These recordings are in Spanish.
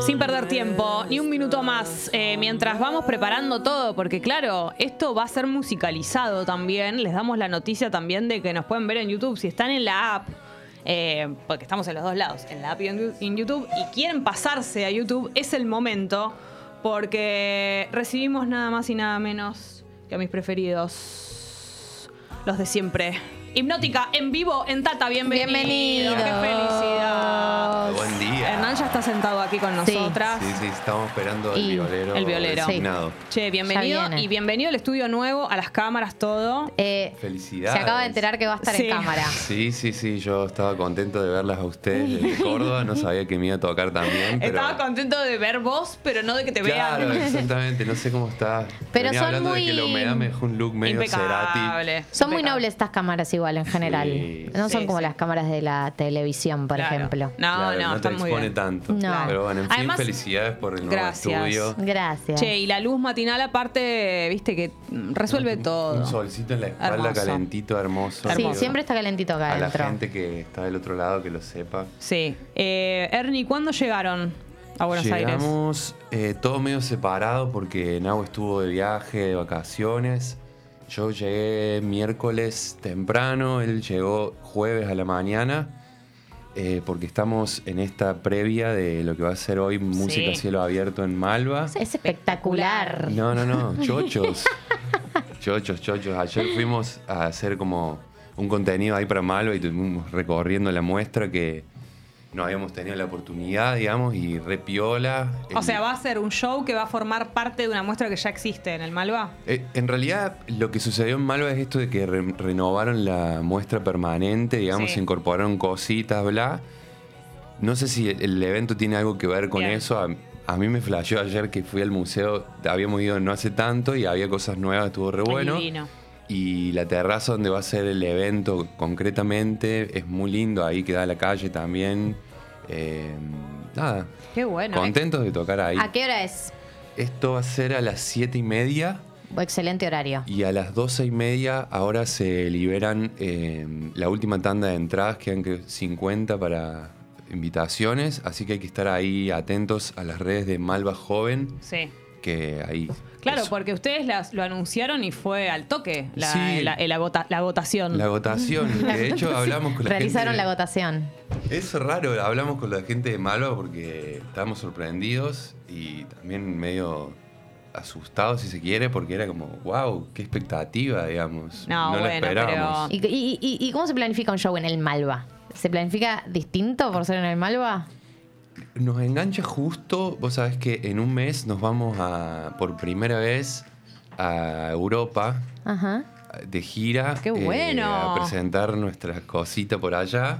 Sin perder tiempo, ni un minuto más, eh, mientras vamos preparando todo, porque claro, esto va a ser musicalizado también. Les damos la noticia también de que nos pueden ver en YouTube. Si están en la app, eh, porque estamos en los dos lados, en la app y en, YouTube, y quieren pasarse a YouTube, es el momento, porque recibimos nada más y nada menos que a mis preferidos, los de siempre. Hipnótica en vivo en Tata, bienvenido. Bienvenido. Qué felicidad. Buen día. Hernán ya está sentado aquí con Sí. nosotras. Sí, sí, estamos esperando Y el violero. el violero. Sí. designado. Che, bienvenido Ya viene. y bienvenido al estudio nuevo, a las cámaras, todo. Eh, Felicidades. se acaba de enterar que va a estar Sí. en cámara. Sí, sí, sí, yo estaba contento de verlas a ustedes desde Córdoba, no sabía que me iba a tocar también, pero... Estaba contento de ver vos, pero no de que te Claro, vean. exactamente, no sé cómo está. Pero Venía son hablando de que la muy- humedad me dejó un look medio cerati. Impecable. Son muy impecable. nobles estas cámaras igual en general. Sí. no son Sí, como sí. las cámaras de la televisión, por Claro. ejemplo. No, Claro, no, no, está te muy expone bien. tanto. No. Pero bueno, en fin, Además- felicidades por el nuevo Gracias. estudio. Gracias. Che, y la luz matinal aparte, viste que resuelve todo. Un solcito en la espalda, Hermoso. calentito, hermoso. sí, hermoso. siempre está calentito acá A la gente que está del otro lado que lo sepa. Sí. Eh, Ernie, ¿cuándo llegaron a Buenos Aires? Llegamos eh, todo medio separado porque Nau estuvo de viaje, de vacaciones. Yo llegué miércoles temprano, él llegó jueves a la mañana, eh, porque estamos en esta previa de lo que va a ser hoy Música Sí. Cielo Abierto en Malva. Es espectacular. No, no, no, chochos. chochos, chochos. Ayer fuimos a hacer como un contenido ahí para Malva y estuvimos recorriendo la muestra que no habíamos tenido la oportunidad, digamos, y repiola. O sea, va a ser un show que va a formar parte de una muestra que ya existe en el Malva. Eh, en realidad, lo que sucedió en Malva es esto de que re- renovaron la muestra permanente, digamos, Sí. se incorporaron cositas, bla. No sé si el, el evento tiene algo que ver con Bien. eso. A, a mí me flasheó ayer que fui al museo, habíamos ido no hace tanto y había cosas nuevas, estuvo re bueno. Divino. Y la terraza donde va a ser el evento concretamente es muy lindo, ahí queda la calle también. Eh, nada, Qué bueno. ¿eh? contentos de tocar ahí. ¿A qué hora es? Esto va a ser a las siete y media. Excelente horario. Y a las doce y media ahora se liberan eh, la última tanda de entradas, quedan que 50 para invitaciones, así que hay que estar ahí atentos a las redes de Malva Joven, Sí. Que ahí... Claro, eso. porque ustedes las- lo anunciaron y fue al toque la, Sí. la- la vota- la votación. La votación, de hecho hablamos con la Realizaron gente... la votación. Es raro, hablamos con la gente de Malva porque estábamos sorprendidos y también medio asustados si se quiere, porque era como, wow, qué expectativa, digamos. No, la bueno, esperábamos. ¿Y, y- y- y cómo se planifica un show en el Malva? ¿Se planifica distinto por ser en el Malva? Nos engancha justo, vos sabés que en un mes nos vamos a, por primera vez a Europa Ajá. de gira. ¡Qué eh, bueno! a presentar nuestras cositas por allá.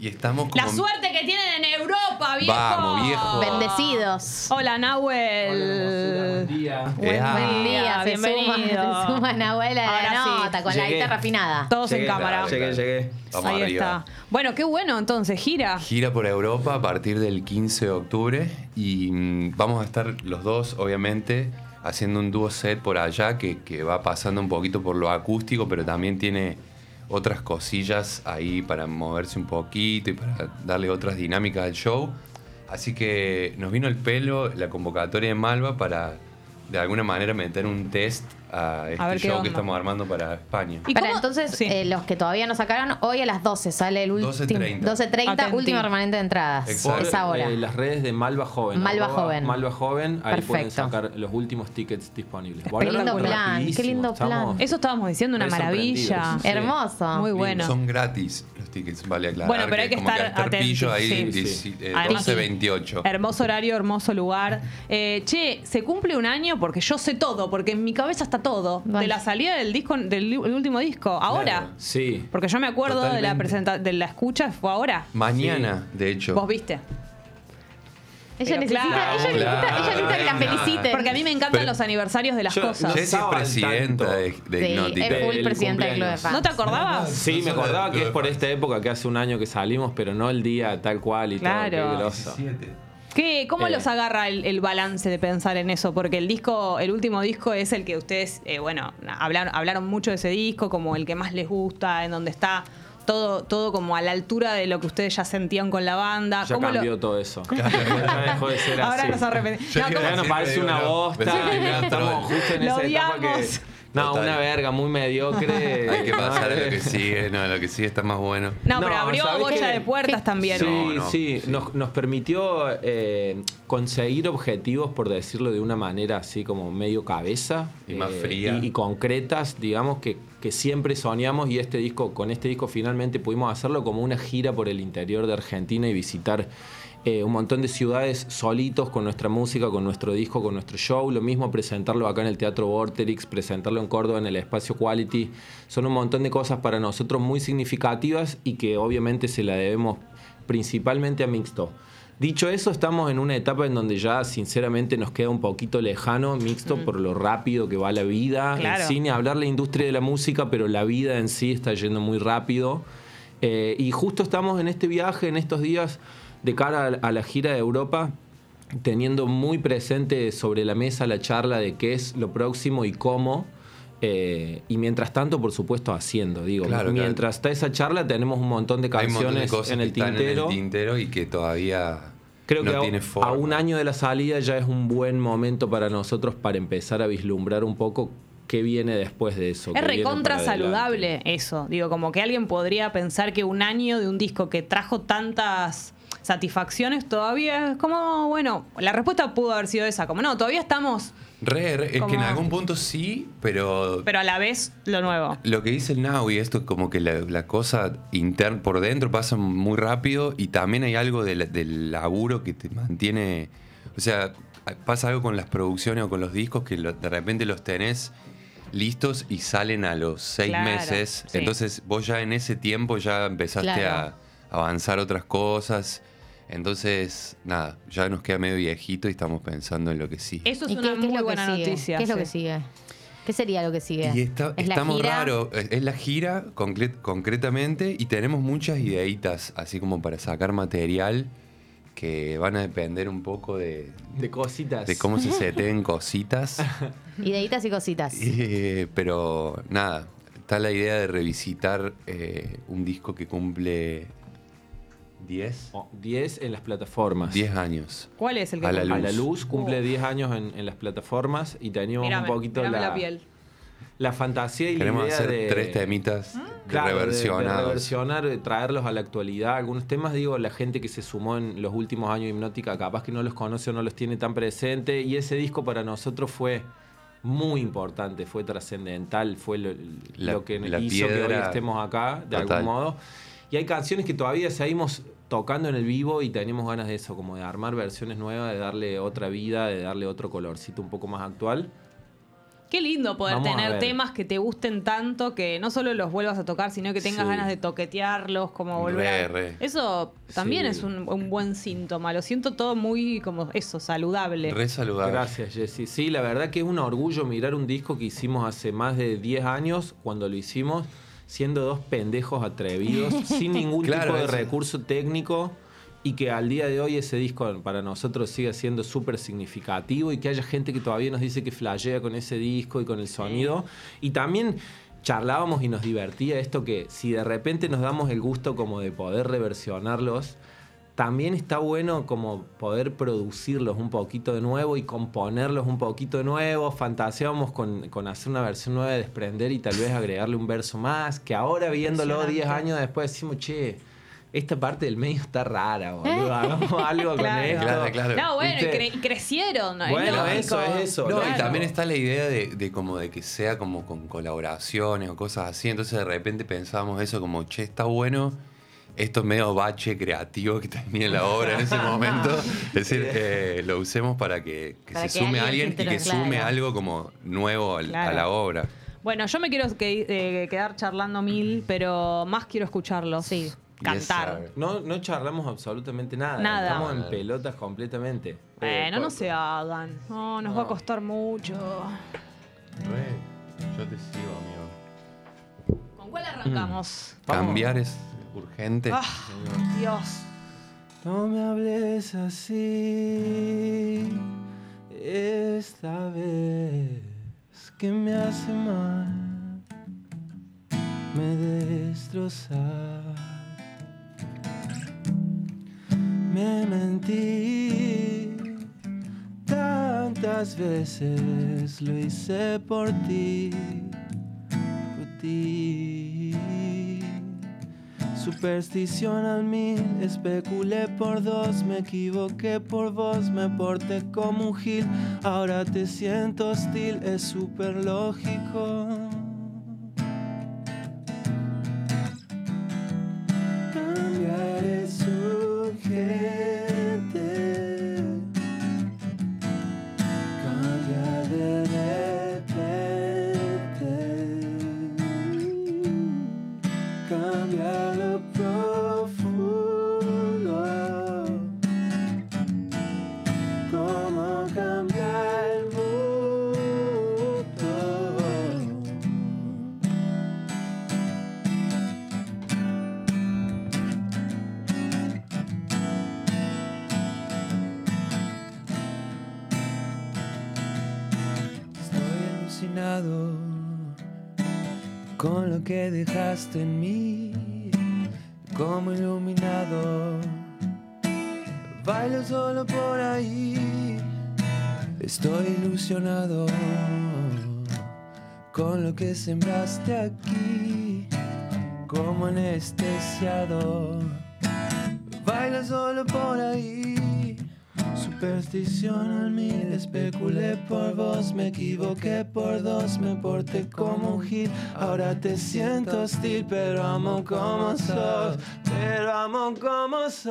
Y estamos como... La suerte que tienen en Europa, viejo. Vamos, viejo. Bendecidos. Hola, Nahuel. día. Buen, Eh, buen día, se bienvenido. suma, se suma Nahuel a Ahora la sí. nota con la guitarra afinada. Todos en cámara. Llegué, llegué. Vamos Ahí arriba. está. Bueno, qué bueno entonces, gira. Gira por Europa a partir del 15 de octubre y mm, vamos a estar los dos, obviamente, haciendo un dúo set por allá que, que va pasando un poquito por lo acústico, pero también tiene otras cosillas ahí para moverse un poquito y para darle otras dinámicas al show. Así que nos vino el pelo la convocatoria de Malva para de alguna manera meter un test a este ver show que estamos armando para España. ¿Y Para cómo- entonces, Sí. eh, los que todavía no sacaron, hoy a las 12 sale el último. 12:30. 12.30, Atenti. último remanente de entradas. Exacto. Es ahora. eh, las redes de Malva Joven. Malva arroba Joven. Malva Joven. Ahí pueden Perfecto. sacar los últimos tickets disponibles. Qué lindo plan, rapidísimo, qué lindo plan. estamos Eso estábamos diciendo, una maravilla. Sí. Hermoso. Muy bueno. Son gratis los tickets, vale aclarar. Bueno, pero hay que como estar atentos, ahí, sí. eh, Además- 12.28. Hermoso horario, hermoso lugar. Eh, che, se cumple un año porque yo sé todo, porque en mi cabeza está todo. Vale. De la salida del disco, del último disco. Ahora. Claro, Sí. Porque yo me acuerdo de la presenta de la escucha, fue ahora. Mañana, de hecho. Vos viste. Ella necesita, claro, ella necesita, claro, ella necesita que la claro. feliciten. Porque a mí me encantan Pero- los aniversarios de las Yo cosas. Jessy es presidenta de, de Sí, Hipnótica. es full Del presidenta del Club de. Fans. ¿No te acordabas? Sí, me acordaba que es por esta época que hace un año que salimos, pero no el día tal cual y Claro. todo. Qué groso. 17. ¿Qué, ¿Cómo Eh. los agarra el, el balance de pensar en eso? Porque el disco, el último disco es el que ustedes, eh, bueno, hablaron, hablaron mucho de ese disco, como el que más les gusta, en donde está todo, todo como a la altura de lo que ustedes ya sentían con la banda. Ya ¿Cómo lo- cambió todo eso. ya dejó de ser Ahora así. nos arrepentimos. Yo No, digo, ¿cómo- Ya nos parece una bosta. Estamos justo en Lo esa etapa que. No, Total. una verga muy mediocre. Hay que pasar a lo que sí sigue, no, lo que sigue está más bueno. No, pero abrió ¿sabés bocha qué? de puertas también. Sí, No, no, sí, sí. Nos, nos permitió eh, conseguir objetivos, por decirlo de una manera así como medio cabeza. Y más eh, fría. Y, y concretas, digamos, que, que siempre soñamos y este disco, con este disco finalmente pudimos hacerlo como una gira por el interior de Argentina y visitar eh, un montón de ciudades solitos con nuestra música, con nuestro disco, con nuestro show. Lo mismo presentarlo acá en el Teatro Vorterix, presentarlo en Córdoba en el Espacio Quality. Son un montón de cosas para nosotros muy significativas y que obviamente se la debemos principalmente a Mixto. Dicho eso, estamos en una etapa en donde ya sinceramente nos queda un poquito lejano Mixto por lo rápido que va la vida. Claro. En cine, hablar la industria de la música, pero la vida en sí está yendo muy rápido. Eh, y justo estamos en este viaje, en estos días, de cara a, la gira de Europa, teniendo muy presente sobre la mesa la charla de qué es lo próximo y cómo. eh, y mientras tanto, por supuesto, haciendo. Digo, Claro, mientras está esa charla, tenemos un montón de Hay un montón de canciones cosas en que el están tintero. en el tintero y que todavía Creo no que a- tiene a, un año de la salida ya es un buen momento para nosotros para empezar a vislumbrar un poco qué viene después de eso. Es recontra saludable eso. Digo, como que alguien podría pensar que un año de un disco que trajo tantas satisfacciones todavía es como, bueno, la respuesta pudo haber sido esa, como no, todavía estamos, Re, re, es que en algún punto sí, pero pero a la vez lo nuevo. Lo que dice el Now y esto es como que la, la cosa interna por dentro pasa muy rápido y también hay algo del, del laburo que te mantiene. O sea, pasa algo con las producciones o con los discos que lo- de repente los tenés listos y salen a los seis Claro, meses. sí. Entonces vos ya en ese tiempo ya empezaste Claro. a avanzar otras cosas. Entonces, nada, ya nos queda medio viejito y estamos pensando en lo que sí. Eso es ¿Y una qué, qué es muy lo que buena sigue? noticia. ¿Qué es lo que sí. sigue? ¿Qué sería lo que sigue? Y está, ¿Es la está muy gira? raro. Es es la gira concre- concretamente y tenemos muchas ideitas así como para sacar material que van a depender un poco de, De cositas. de cómo se seteen cositas. Ideitas y cositas. Eh, pero nada, está la idea de revisitar eh, un disco que cumple 10, Oh, 10 en las plataformas. 10 años. ¿Cuál es el que A la A cumple? la luz cumple Oh. 10 años en, en las plataformas y teníamos un poquito la, la piel. la fantasía y Queremos la idea hacer de... tres temitas Claro, de- de reversionados. reversionar, de traerlos a la actualidad. Algunos temas, digo, la gente que se sumó en los últimos años de Hipnótica capaz que no los conoce o no los tiene tan presente. Y ese disco para nosotros fue muy importante, fue trascendental, fue lo, La- lo que la hizo que hoy estemos acá, de total. algún modo. Y hay canciones que todavía seguimos tocando en el vivo y tenemos ganas de eso, como de armar versiones nuevas, de darle otra vida, de darle otro colorcito un poco más actual. Qué lindo poder Vamos tener temas que te gusten tanto que no solo los vuelvas a tocar, sino que tengas Sí. ganas de toquetearlos, como volver. a- Re, re. Eso también Sí. es un, un buen síntoma. Lo siento todo muy como eso, saludable. Re saludable. Gracias, Jessy. Sí, la verdad que es un orgullo mirar un disco que hicimos hace más de 10 años, cuando lo hicimos, siendo dos pendejos atrevidos, sin ningún Claro, tipo de eso. recurso técnico, y que al día de hoy ese disco para nosotros siga siendo súper significativo y que haya gente que todavía nos dice que flashea con ese disco y con el sonido. Y también charlábamos y nos divertía esto que si de repente nos damos el gusto como de poder reversionarlos, también está bueno como poder producirlos un poquito de nuevo y componerlos un poquito de nuevo. Fantaseábamos con, con hacer una versión nueva de desprender y tal vez agregarle un verso más, que ahora viéndolo 10 Impresionante. años después decimos, che, esta parte del medio está rara, boludo. Hagamos algo Claro. con esto. Claro, claro. No, bueno, cre- crecieron. Bueno, eso es eso. No, Claro. y también está la idea de, de como de que sea como con colaboraciones o cosas así. Entonces de repente pensábamos eso como, che, está bueno esto medio bache creativo que tenía la obra en ese momento. Es decir, eh, lo usemos para que, que Para se que sume alguien alguien y que sume algo como nuevo al- a la obra. Bueno, yo me quiero que- eh, quedar charlando mil, pero más quiero escucharlos. Sí. Cantar. No, no charlamos absolutamente nada. Nada. Estamos en pelotas completamente. Bueno, Eh, no se hagan. No, nos va a costar mucho. yo te sigo, amigo. ¿Con cuál arrancamos? Cambiar es urgente. Ah, Dios. No me hables así esta vez que me hace mal. me destrozas. Me mentí tantas veces, lo hice por ti, por ti. Superstición al mil, especulé por dos, me equivoqué por vos, me porté como un gil, ahora te siento hostil, es súper lógico. Con lo que dejaste en mí, como iluminado. Bailo solo por ahí, estoy ilusionado con lo que sembraste aquí, como anestesiado. Baila solo por ahí. Superstición al mil, especulé por vos, me equivoqué por dos, me porté como un gil. Ahora te siento hostil, pero amo como sos, pero amo como sos.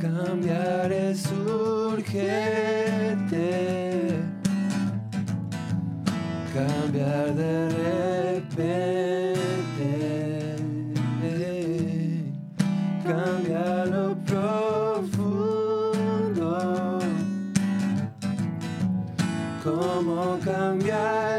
Cambiar es urgente, cambiar de repente Cómo cambia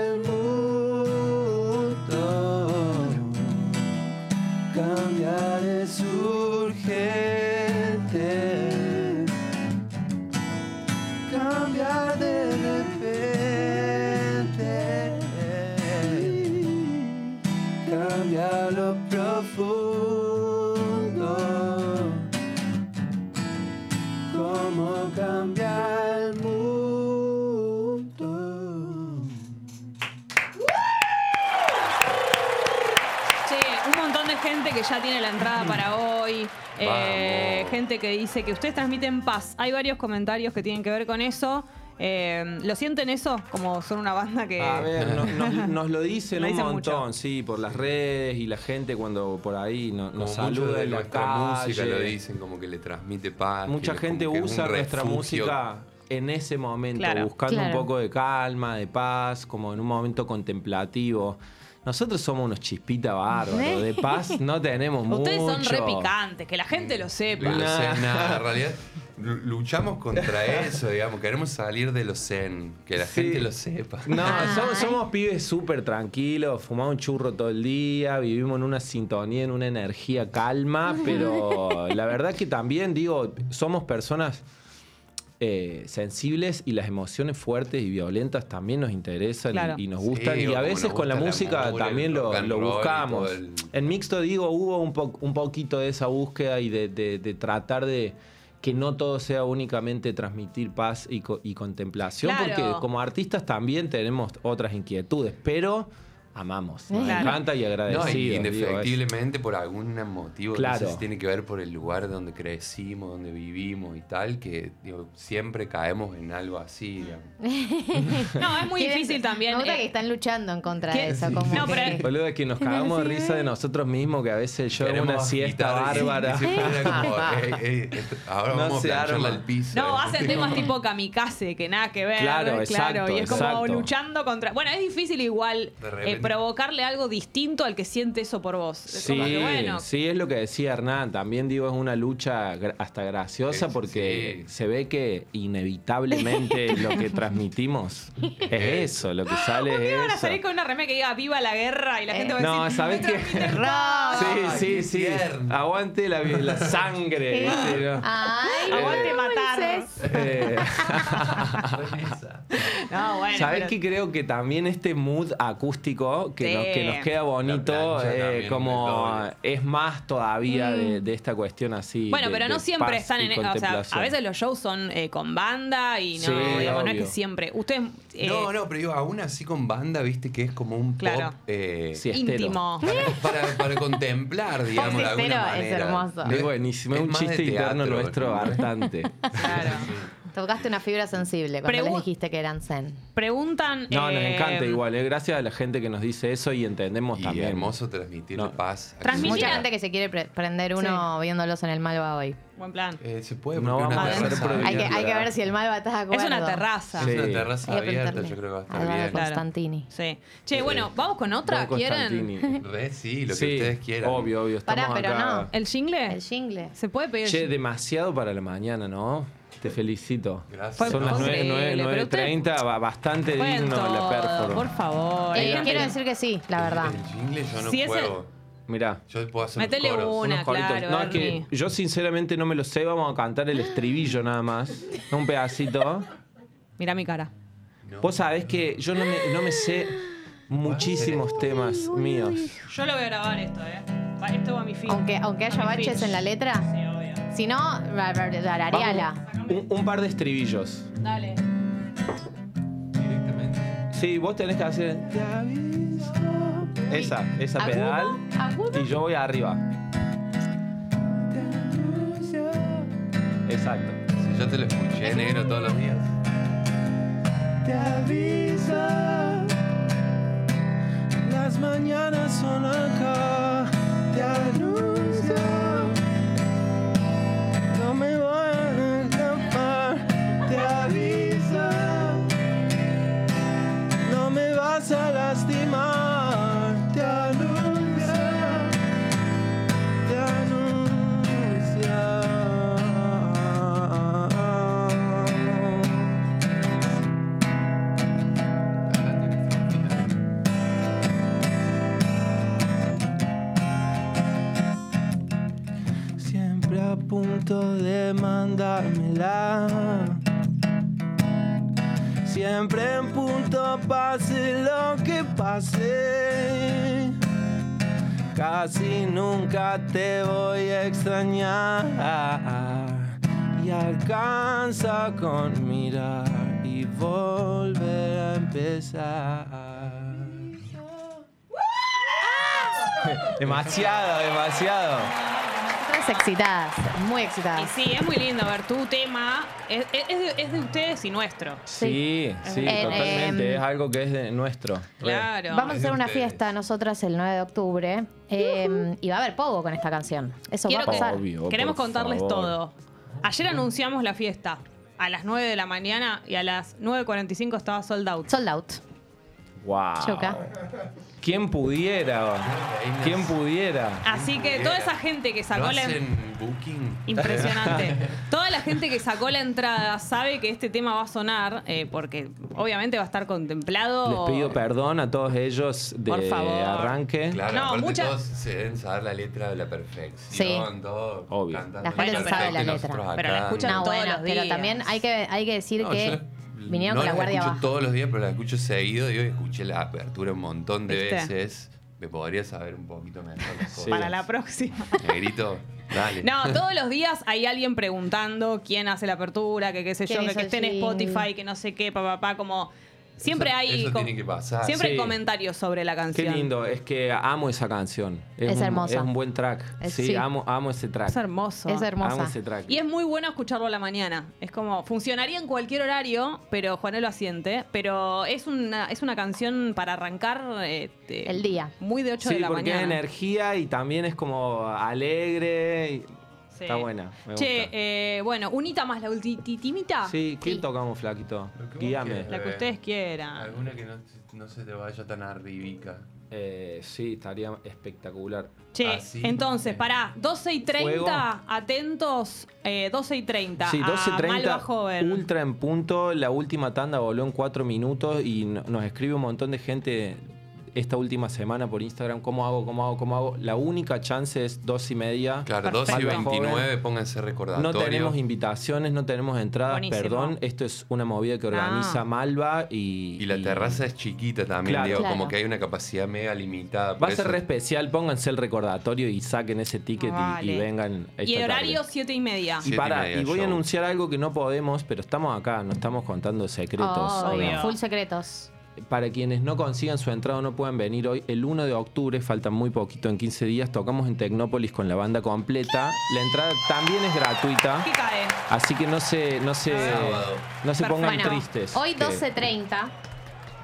ya tiene la entrada para hoy. eh, gente que dice que ustedes transmiten paz. Hay varios comentarios que tienen que ver con eso. Eh, ¿Lo sienten eso? Como son una banda que. A ver, no- nos, nos lo dicen un dicen montón, mucho. sí, por las redes y la gente cuando por ahí no- nos saluda de en la nuestra calle. música lo dicen, como que le transmite paz. Mucha que gente usa nuestra música en ese momento, Claro. buscando Claro. un poco de calma, de paz, como en un momento contemplativo. Nosotros somos unos chispitas bárbaros, de paz no tenemos mucho. Ustedes son re picantes, que la gente lo sepa. Lo Nah. zen, nada, en realidad lu- luchamos contra eso, digamos. Queremos salir de los zen, que la Sí. gente lo sepa. No, Ay. somos, somos pibes súper tranquilos, fumamos un churro todo el día, vivimos en una sintonía, en una energía calma, pero la verdad que también, digo, somos personas eh, sensibles y las emociones fuertes y violentas también nos interesan y- Claro. y, nos Sí, gustan. y a veces con la música mugre, también lo, buscamos. el- En Mixto, digo, hubo un, po- un poquito de esa búsqueda y de, de- de tratar de que no todo sea únicamente transmitir paz y, co- y contemplación, Claro. porque como artistas también tenemos otras inquietudes, pero amamos, nos Claro. encanta y No, agradecidos. y digo, indefectiblemente por algún motivo, no Claro. tiene que ver por el lugar donde crecimos, donde vivimos y tal, que digo, siempre caemos en algo así. No, es muy difícil también. Me gusta eh, que están luchando en contra ¿Qué? de eso. Como No, que- pero- Boludo, es que nos cagamos de risa de nosotros mismos, que a veces yo hago una siesta bárbara. como, "Ey, ey, esto- ahora No vamos a al piso. No, ¿eh? hacen temas tipo kamikaze, que nada que ver. Claro, exacto, y es como exacto. luchando contra. Bueno, es difícil igual De eh, repente. Provocarle algo distinto al que siente eso por vos. Es Sí, como que, bueno. sí, es lo que decía Hernán. También digo, es una lucha hasta graciosa porque sí. se ve que inevitablemente lo que transmitimos es eso, lo que sale ¿Por qué es van a eso. salir con una remera que diga viva la guerra y la gente va a No, decir ¿sabés "Me qué? transmiten Rock. paz"? Sí, sí, sí. Aguante la, la sangre. ¿no? Ay, Aguante qué matar. Eh, No, bueno. ¿Sabés pero- qué creo que también este mood acústico pero que, Sí. nos, que nos queda bonito, eh, como es más todavía de, de esta cuestión así. Mm. Bueno, de- pero no siempre están en. O sea, a veces los shows son eh, con banda y no, Sí, digamos, no es que siempre. Ustedes. eh, no, no, pero digo, aún así con banda, viste que es como un Claro. pop. eh, Sí, íntimo. para, para, para contemplar, digamos, de alguna Estero es manera. hermoso. Es buenísimo, es un chiste interno nuestro ¿no? hartante. Claro. Tocaste una fibra sensible cuando Pregu- les dijiste que eran zen. Preguntan. No, nos eh, encanta igual, eh, gracias a la gente que nos dice eso y entendemos Y también. hermoso transmitir No. paz. a Transmitir- Mucha gente que se quiere pre- prender uno viéndolos en el Malva hoy. Buen plan. Eh, se puede, No una a hacer terraza. Hay que, hay que ver si el Malva está de acuerdo. Es una terraza. Sí. Es una terraza abierta, yo creo que va a estar Eduardo bien. Constantini. Sí. Che, bueno, vamos con otra. ¿Quieren? Re, sí, lo que Sí, ustedes quieran. Obvio, obvio. Estamos Pará, pero acá. no. ¿El jingle? El jingle. ¿Se puede pedir? Che, demasiado para la mañana, ¿no? Te felicito. Gracias. Son las posible, 9, pero usted- 9.30, ba- bastante digno la performance. Por favor. Eh, quiero decir que sí, la verdad. El jingle yo no Si puedo. Mirá. Yo puedo hacer Métele los coros. una. unos coritos. claro, no, es que yo sinceramente no me lo sé, vamos a cantar el estribillo nada más. Un pedacito. Mira mi cara. No. Vos sabés que yo no me, no me sé muchísimos temas míos. Yo lo voy a grabar esto, ¿eh? Esto va a mi fin. Aunque, aunque haya baches en la letra, Sí. Si no, arareala. Un, un par de estribillos. Dale. Directamente. Sí, vos tenés que hacer. Esa, esa Agudo, pedal. agudo. Y yo voy arriba. Exacto. Si yo te lo escuché negro todos los días. Te aviso, las mañanas son acá. Alcanza con mirar y volver a empezar. Demasiado, demasiado. Todas excitadas, muy Y excitadas. sí, es muy lindo ver tu tema. Es, de, es de ustedes y nuestro. Sí, sí, En, totalmente. em, es algo que es de nuestro. Claro. Vamos a hacer una fiesta nosotras el 9 de octubre eh, y va a haber pogo con esta canción. Eso Quiero va a que- pasar. Obvio, Queremos contarles favor. todo. Ayer anunciamos la fiesta a las 9 de la mañana y a las 9.45 estaba sold out. Sold out. Wow. Choca. ¿Quién pudiera? ¿Quién pudiera? Así que toda esa gente que ¿Lo sacó la... booking? Impresionante. Toda la gente que sacó la entrada sabe que este tema va a sonar, eh, porque obviamente va a estar contemplado. Les pido perdón a todos ellos de Por favor. arranque. Claro, No, aparte mucha- todos se deben saber la letra de la perfección, todo. Obvio. cantando La gente sabe la letra. Pero la escuchan No, todos bueno, los pero también hay que, hay que decir No, que yo vinieron no con la guardia escucho baja. todos los días, pero la escucho seguido. Yo escuché la apertura un montón de ¿Viste? veces. Me podría saber un poquito mejor las cosas. Sí. Para la próxima. Negrito, dale. No, todos los días hay alguien preguntando quién hace la apertura, que qué sé yo, ¿Quién que, hizo que el esté en jingle? Spotify, que no sé qué, papá, papá, como siempre Eso- hay eso com- tiene que pasar. siempre hay Sí. comentarios sobre la Qué canción. lindo, es que amo esa canción. Es un, hermosa. Es un buen track. Es- sí, sí. Amo, amo ese track. Es hermoso. Es hermosa. Amo ese track. Y es muy bueno escucharlo a la mañana. Es como, funcionaría en cualquier horario, pero Juanelo lo asiente. Pero es una, es una canción para arrancar eh, de- El día. Muy de 8 sí, de la porque mañana. es energía y también es como alegre. y- Sí. Está buena. Me Che, gusta. eh, bueno, unita más la ultitimita. sí, ¿qué tocamos, Flaquito? Guíame. La que ustedes quieran. Alguna que no, no se te vaya tan arribica. Eh, sí, estaría espectacular. Che, Así, entonces, eh. pará, 12 y 30, Fuego. atentos, eh, 12 y 30. Sí, a Malva 12.30, Joven. ultra en punto. La última tanda voló en cuatro minutos y no- nos escribe un montón de gente esta última semana por Instagram, ¿cómo hago, cómo hago, cómo hago? La única chance es dos y media. Claro, 12 y Malva 29, Joven. pónganse recordatorio. No tenemos invitaciones, no tenemos entradas, Buenísimo. perdón. Esto es una movida que organiza Ah. Malva y. Y la terraza es chiquita también, Claro. digo, Claro. como que hay una capacidad mega limitada. Va a ser re especial, pónganse el recordatorio y saquen ese ticket y- y, vengan. esta Y horario tarde. siete y media. Y Siete y para, media y voy a anunciar algo que no podemos, pero estamos acá, no estamos contando secretos. Obvio, Obvio. full secretos. Para quienes no consigan su entrada o no puedan venir hoy, el 1 de octubre, falta muy poquito, en 15 días, tocamos en Tecnópolis con la banda completa. La entrada también es gratuita, ¿Qué cae? así que no se, no se, Sábado. no se pongan Bueno, tristes. hoy que- 12.30,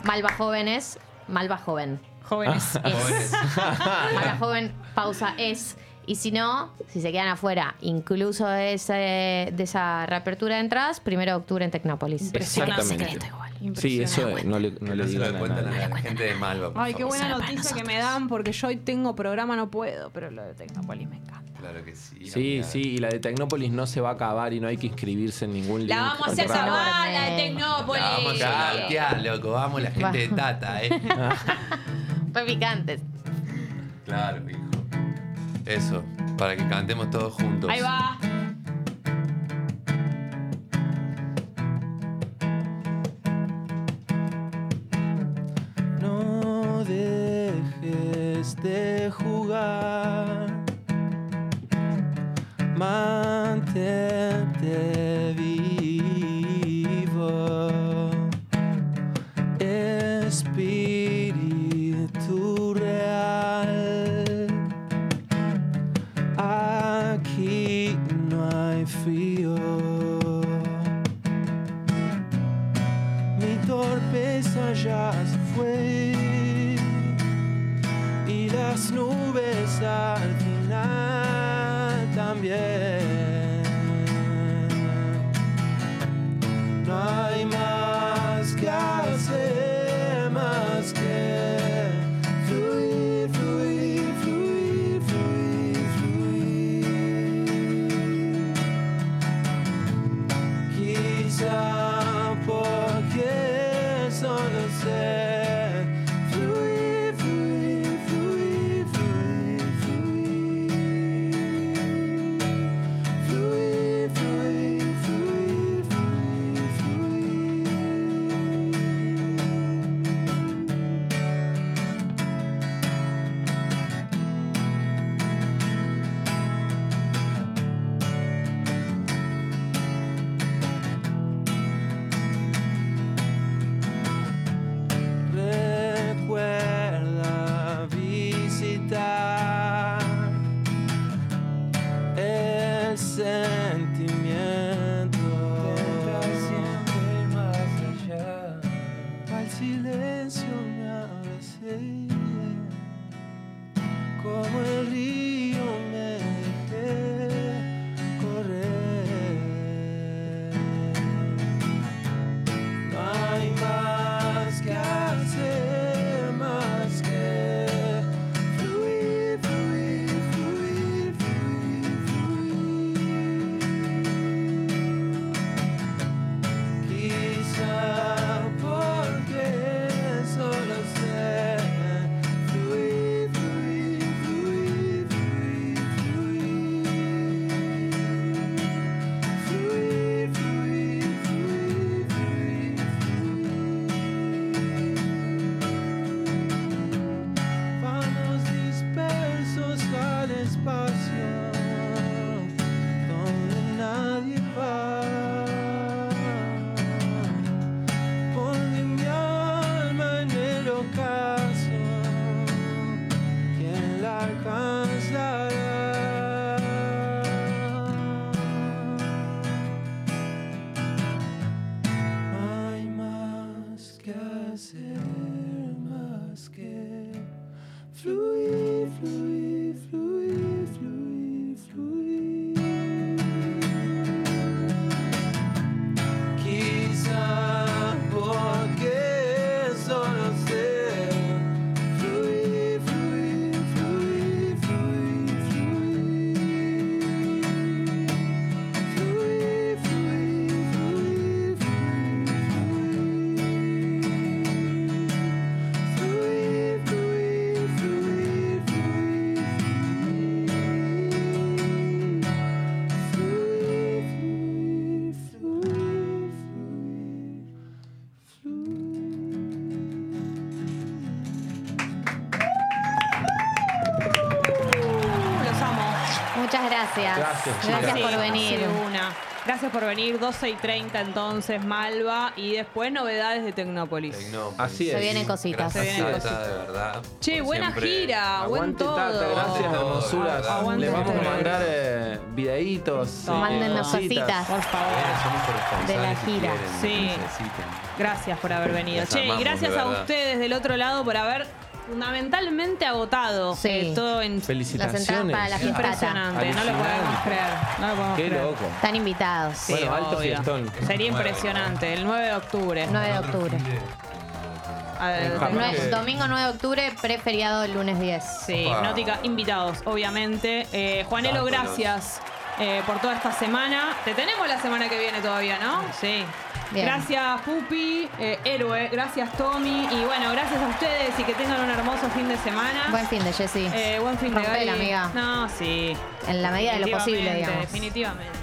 Malva Jóvenes, Malva Joven. Jóvenes. Es. Malva Joven, pausa es. Y si no, si se quedan afuera, incluso de, ese- de esa reapertura de entradas, primero de octubre en Tecnópolis. Impresionante. Exactamente. Secreto igual. Sí, eso eh, no le, no le digan a cuentan nadie. a la gente de Malva. por Ay, qué buena noticia que me dan porque yo hoy tengo programa, no puedo, pero lo de Tecnópolis me encanta. Claro que sí. Sí, sí, y la de Tecnópolis no se va a acabar y no hay que inscribirse en ningún. La vamos a hacer enorme. la de La Tecnópolis. vamos a saltear, loco. Vamos, la gente de Tata, ¿eh? Re picantes. claro, hijo. Eso, para que cantemos todos juntos. Va. Nubes al final también. Gracias. Por venir. Sí, una. Gracias por venir, 12 y 30 entonces, Malva. Y después novedades de Tecnópolis. Tecnópolis. Así Se es. vienen cositas. Gracias, Se vienen cositas. de verdad. Che, Como buena siempre. gira, buen todo. Tata, gracias, hermosuras. Aguante Le vamos a mandar eh, videitos. Eh, Mándennos cositas. Por favor. De la si gira. quieren, Sí. Gracias por haber venido. Les Che, y amamos, gracias a ustedes del otro lado por haber fundamentalmente agotado Sí. eh, todo en Las Felicitaciones. entradas para la fiesta. impresionante. No lo podemos creer. No lo podemos Qué creer. loco. Están invitados. Sí, Bueno, alto obvio. fiestón. Sería impresionante. El 9 de octubre. 9 de octubre. A ver, Domingo 9 de octubre, preferiado el lunes 10. Sí. Hipnótica, invitados, obviamente. Eh, Juanelo, gracias eh, por toda esta semana. Te tenemos la semana que viene todavía, ¿no? Sí. Bien. Gracias, Pupi, eh, héroe. Gracias, Tommy. Y bueno, gracias a ustedes y que tengan un hermoso fin de semana. Buen fin de Jessy. Eh, buen fin de Rompela, Gali. amiga. No, sí. en la medida de lo posible, digamos. Definitivamente.